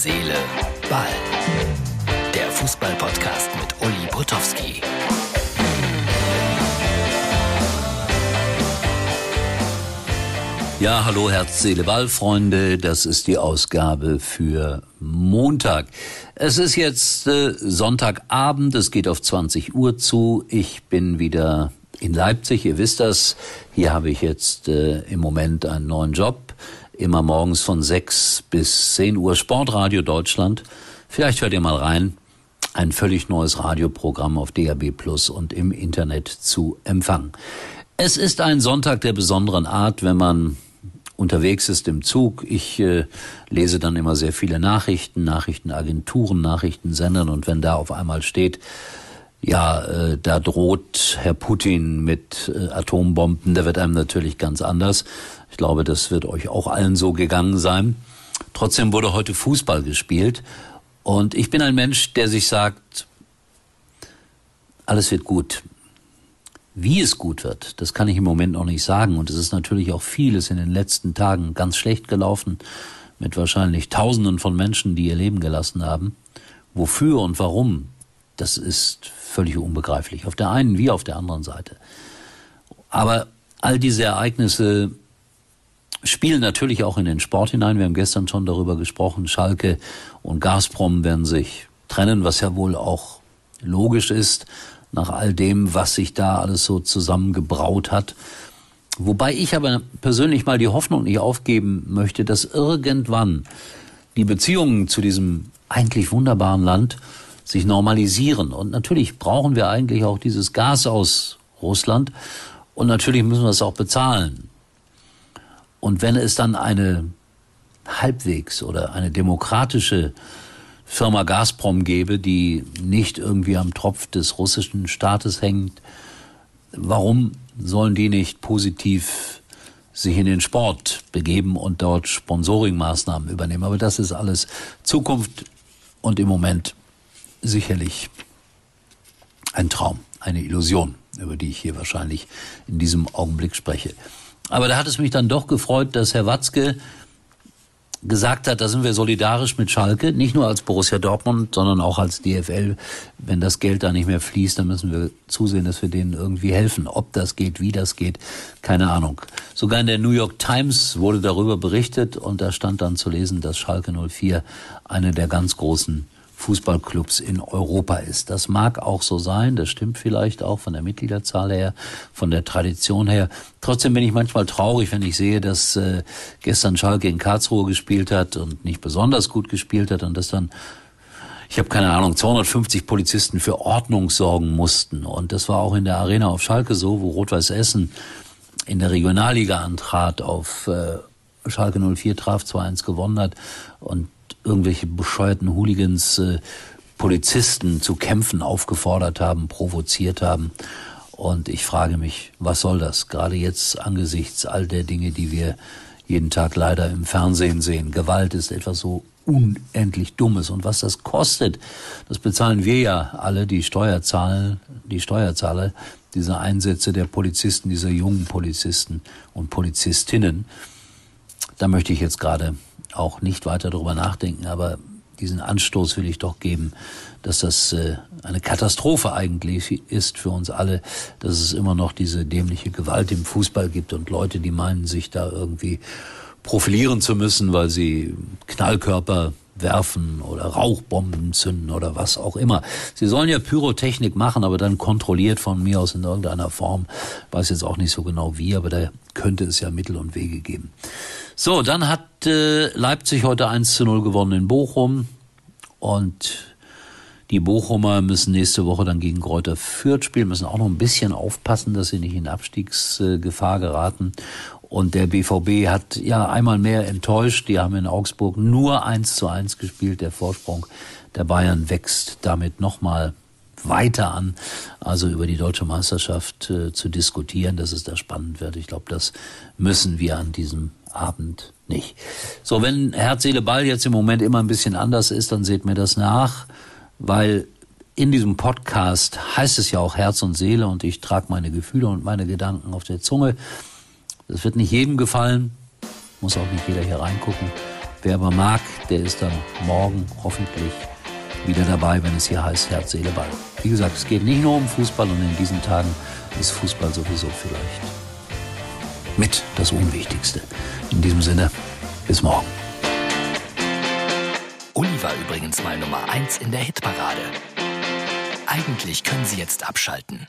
Seele, Ball. Der Fußball-Podcast mit Uli Potowski. Ja, hallo Herz, Seele, Ball, Freunde. Das ist die Ausgabe für Montag. Es ist jetzt äh, Sonntagabend, es geht auf 20 Uhr zu. Ich bin wieder in Leipzig, ihr wisst das. Hier habe ich jetzt äh, im Moment einen neuen Job immer morgens von 6 bis 10 Uhr Sportradio Deutschland. Vielleicht hört ihr mal rein. Ein völlig neues Radioprogramm auf DAB Plus und im Internet zu empfangen. Es ist ein Sonntag der besonderen Art, wenn man unterwegs ist im Zug. Ich äh, lese dann immer sehr viele Nachrichten, Nachrichtenagenturen, Nachrichtensendern und wenn da auf einmal steht, ja, äh, da droht Herr Putin mit äh, Atombomben, da wird einem natürlich ganz anders. Ich glaube, das wird euch auch allen so gegangen sein. Trotzdem wurde heute Fußball gespielt. Und ich bin ein Mensch, der sich sagt, alles wird gut. Wie es gut wird, das kann ich im Moment noch nicht sagen. Und es ist natürlich auch vieles in den letzten Tagen ganz schlecht gelaufen, mit wahrscheinlich Tausenden von Menschen, die ihr Leben gelassen haben. Wofür und warum, das ist völlig unbegreiflich. Auf der einen wie auf der anderen Seite. Aber all diese Ereignisse spielen natürlich auch in den Sport hinein. Wir haben gestern schon darüber gesprochen. Schalke und Gazprom werden sich trennen, was ja wohl auch logisch ist, nach all dem, was sich da alles so zusammengebraut hat. Wobei ich aber persönlich mal die Hoffnung nicht aufgeben möchte, dass irgendwann die Beziehungen zu diesem eigentlich wunderbaren Land sich normalisieren. Und natürlich brauchen wir eigentlich auch dieses Gas aus Russland. Und natürlich müssen wir es auch bezahlen. Und wenn es dann eine halbwegs oder eine demokratische Firma Gazprom gäbe, die nicht irgendwie am Tropf des russischen Staates hängt, warum sollen die nicht positiv sich in den Sport begeben und dort Sponsoringmaßnahmen übernehmen? Aber das ist alles Zukunft und im Moment sicherlich ein Traum, eine Illusion, über die ich hier wahrscheinlich in diesem Augenblick spreche. Aber da hat es mich dann doch gefreut, dass Herr Watzke gesagt hat, da sind wir solidarisch mit Schalke, nicht nur als Borussia Dortmund, sondern auch als DFL. Wenn das Geld da nicht mehr fließt, dann müssen wir zusehen, dass wir denen irgendwie helfen. Ob das geht, wie das geht, keine Ahnung. Sogar in der New York Times wurde darüber berichtet und da stand dann zu lesen, dass Schalke 04 eine der ganz großen Fußballclubs in Europa ist. Das mag auch so sein, das stimmt vielleicht auch von der Mitgliederzahl her, von der Tradition her. Trotzdem bin ich manchmal traurig, wenn ich sehe, dass äh, gestern Schalke in Karlsruhe gespielt hat und nicht besonders gut gespielt hat und dass dann ich habe keine Ahnung, 250 Polizisten für Ordnung sorgen mussten. Und das war auch in der Arena auf Schalke so, wo Rot-Weiß Essen in der Regionalliga antrat, auf äh, Schalke 04 traf 2-1 gewonnen hat. Und irgendwelche bescheuerten Hooligans äh, Polizisten zu kämpfen aufgefordert haben, provoziert haben. Und ich frage mich, was soll das? Gerade jetzt angesichts all der Dinge, die wir jeden Tag leider im Fernsehen sehen. Gewalt ist etwas so unendlich Dummes. Und was das kostet, das bezahlen wir ja alle, die Steuerzahler, die Steuerzahler, diese Einsätze der Polizisten, dieser jungen Polizisten und Polizistinnen. Da möchte ich jetzt gerade auch nicht weiter darüber nachdenken, aber diesen Anstoß will ich doch geben, dass das äh, eine Katastrophe eigentlich ist für uns alle, dass es immer noch diese dämliche Gewalt im Fußball gibt und Leute, die meinen, sich da irgendwie profilieren zu müssen, weil sie Knallkörper werfen oder Rauchbomben zünden oder was auch immer. Sie sollen ja Pyrotechnik machen, aber dann kontrolliert von mir aus in irgendeiner Form. Weiß jetzt auch nicht so genau wie, aber da könnte es ja Mittel und Wege geben. So, dann hat äh, Leipzig heute 1 zu 0 gewonnen in Bochum und die Bochumer müssen nächste Woche dann gegen Kräuter Fürth spielen, müssen auch noch ein bisschen aufpassen, dass sie nicht in Abstiegsgefahr geraten. Und der BVB hat ja einmal mehr enttäuscht. Die haben in Augsburg nur 1 zu 1 gespielt. Der Vorsprung der Bayern wächst damit nochmal weiter an, also über die deutsche Meisterschaft äh, zu diskutieren, dass es da spannend wird. Ich glaube, das müssen wir an diesem Abend nicht. So, wenn Herz, Seele, Ball jetzt im Moment immer ein bisschen anders ist, dann seht mir das nach, weil in diesem Podcast heißt es ja auch Herz und Seele und ich trage meine Gefühle und meine Gedanken auf der Zunge. Das wird nicht jedem gefallen, muss auch nicht jeder hier reingucken. Wer aber mag, der ist dann morgen hoffentlich wieder dabei, wenn es hier heißt Herz, Seele, Ball. Wie gesagt, es geht nicht nur um Fußball und in diesen Tagen ist Fußball sowieso vielleicht mit das Unwichtigste. In diesem Sinne, bis morgen. Uli war übrigens mal Nummer 1 in der Hitparade. Eigentlich können Sie jetzt abschalten.